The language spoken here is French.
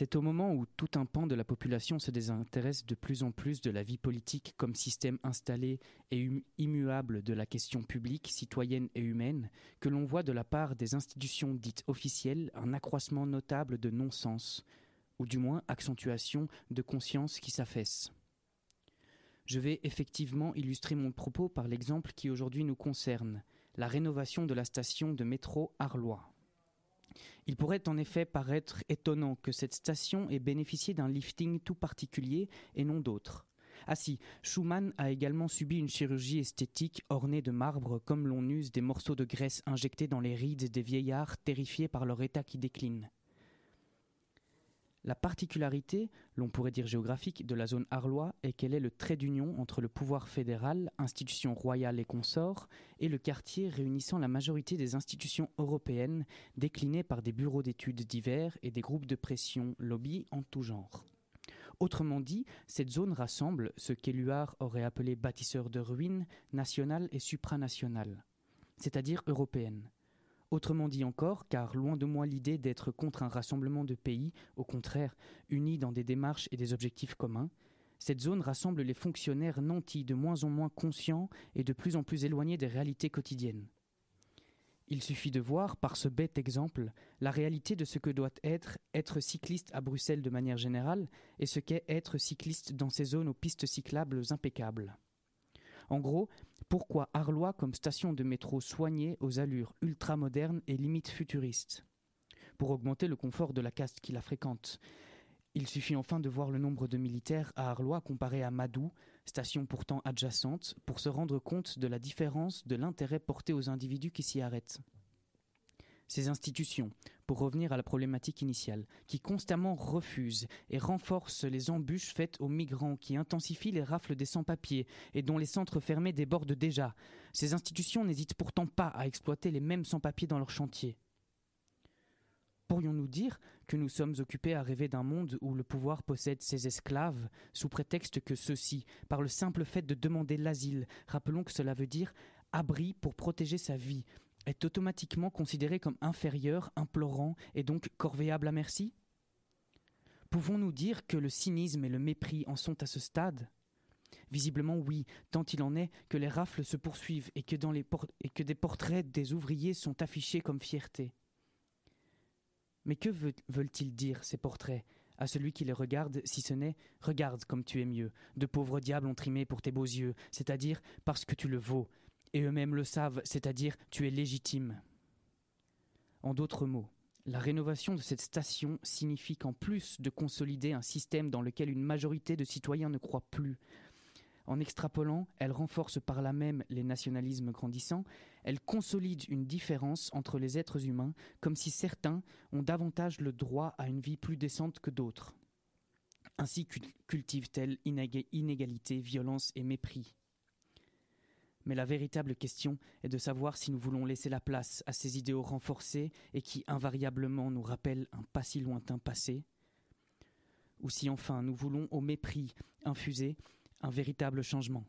C'est au moment où tout un pan de la population se désintéresse de plus en plus de la vie politique comme système installé et immuable de la question publique, citoyenne et humaine, que l'on voit de la part des institutions dites officielles un accroissement notable de non-sens, ou du moins accentuation de conscience qui s'affaisse. Je vais effectivement illustrer mon propos par l'exemple qui aujourd'hui nous concerne, la rénovation de la station de métro Arlois. Il pourrait en effet paraître étonnant que cette station ait bénéficié d'un lifting tout particulier et non d'autres. Ah Schumann a également subi une chirurgie esthétique ornée de marbre comme l'on use des morceaux de graisse injectés dans les rides des vieillards terrifiés par leur état qui décline. La particularité, l'on pourrait dire géographique, de la zone Arlois est qu'elle est le trait d'union entre le pouvoir fédéral, institutions royales et consorts, et le quartier réunissant la majorité des institutions européennes, déclinées par des bureaux d'études divers et des groupes de pression lobby en tout genre. Autrement dit, cette zone rassemble ce qu'Éluard aurait appelé bâtisseurs de ruines nationales et supranationales, c'est-à-dire européennes. Autrement dit encore, car loin de moi l'idée d'être contre un rassemblement de pays, au contraire, unis dans des démarches et des objectifs communs, cette zone rassemble les fonctionnaires nantis de moins en moins conscients et de plus en plus éloignés des réalités quotidiennes. Il suffit de voir, par ce bête exemple, la réalité de ce que doit être être cycliste à Bruxelles de manière générale et ce qu'est être cycliste dans ces zones aux pistes cyclables impeccables. En gros, pourquoi Arlois comme station de métro soignée aux allures ultramodernes et limite futuristes? Pour augmenter le confort de la caste qui la fréquente. Il suffit enfin de voir le nombre de militaires à Arlois comparé à Madou, station pourtant adjacente, pour se rendre compte de la différence de l'intérêt porté aux individus qui s'y arrêtent. Ces institutions, pour revenir à la problématique initiale, qui constamment refusent et renforcent les embûches faites aux migrants, qui intensifient les rafles des sans-papiers et dont les centres fermés débordent déjà, ces institutions n'hésitent pourtant pas à exploiter les mêmes sans-papiers dans leurs chantiers. Pourrions-nous dire que nous sommes occupés à rêver d'un monde où le pouvoir possède ses esclaves, sous prétexte que ceux-ci, par le simple fait de demander l'asile, rappelons que cela veut dire abri pour protéger sa vie, est automatiquement considéré comme inférieur, implorant et donc corvéable à merci? Pouvons-nous dire que le cynisme et le mépris en sont à ce stade? Visiblement oui, tant il en est que les rafles se poursuivent et que, des portraits des ouvriers sont affichés comme fierté. Mais que veulent-ils dire, ces portraits, à celui qui les regarde, si ce n'est Regarde comme tu es mieux, de pauvres diables ont trimé pour tes beaux yeux, c'est-à-dire parce que tu le vaux, et eux-mêmes le savent, c'est-à-dire tu es légitime. En d'autres mots, la rénovation de cette station signifie qu'en plus de consolider un système dans lequel une majorité de citoyens ne croient plus, en extrapolant, elle renforce par là même les nationalismes grandissants, elle consolide une différence entre les êtres humains, comme si certains ont davantage le droit à une vie plus décente que d'autres. Ainsi cultive-t-elle inégalité, violence et mépris. Mais la véritable question est de savoir si nous voulons laisser la place à ces idéaux renforcés et qui invariablement nous rappellent un pas si lointain passé, ou si enfin nous voulons au mépris infuser un véritable changement.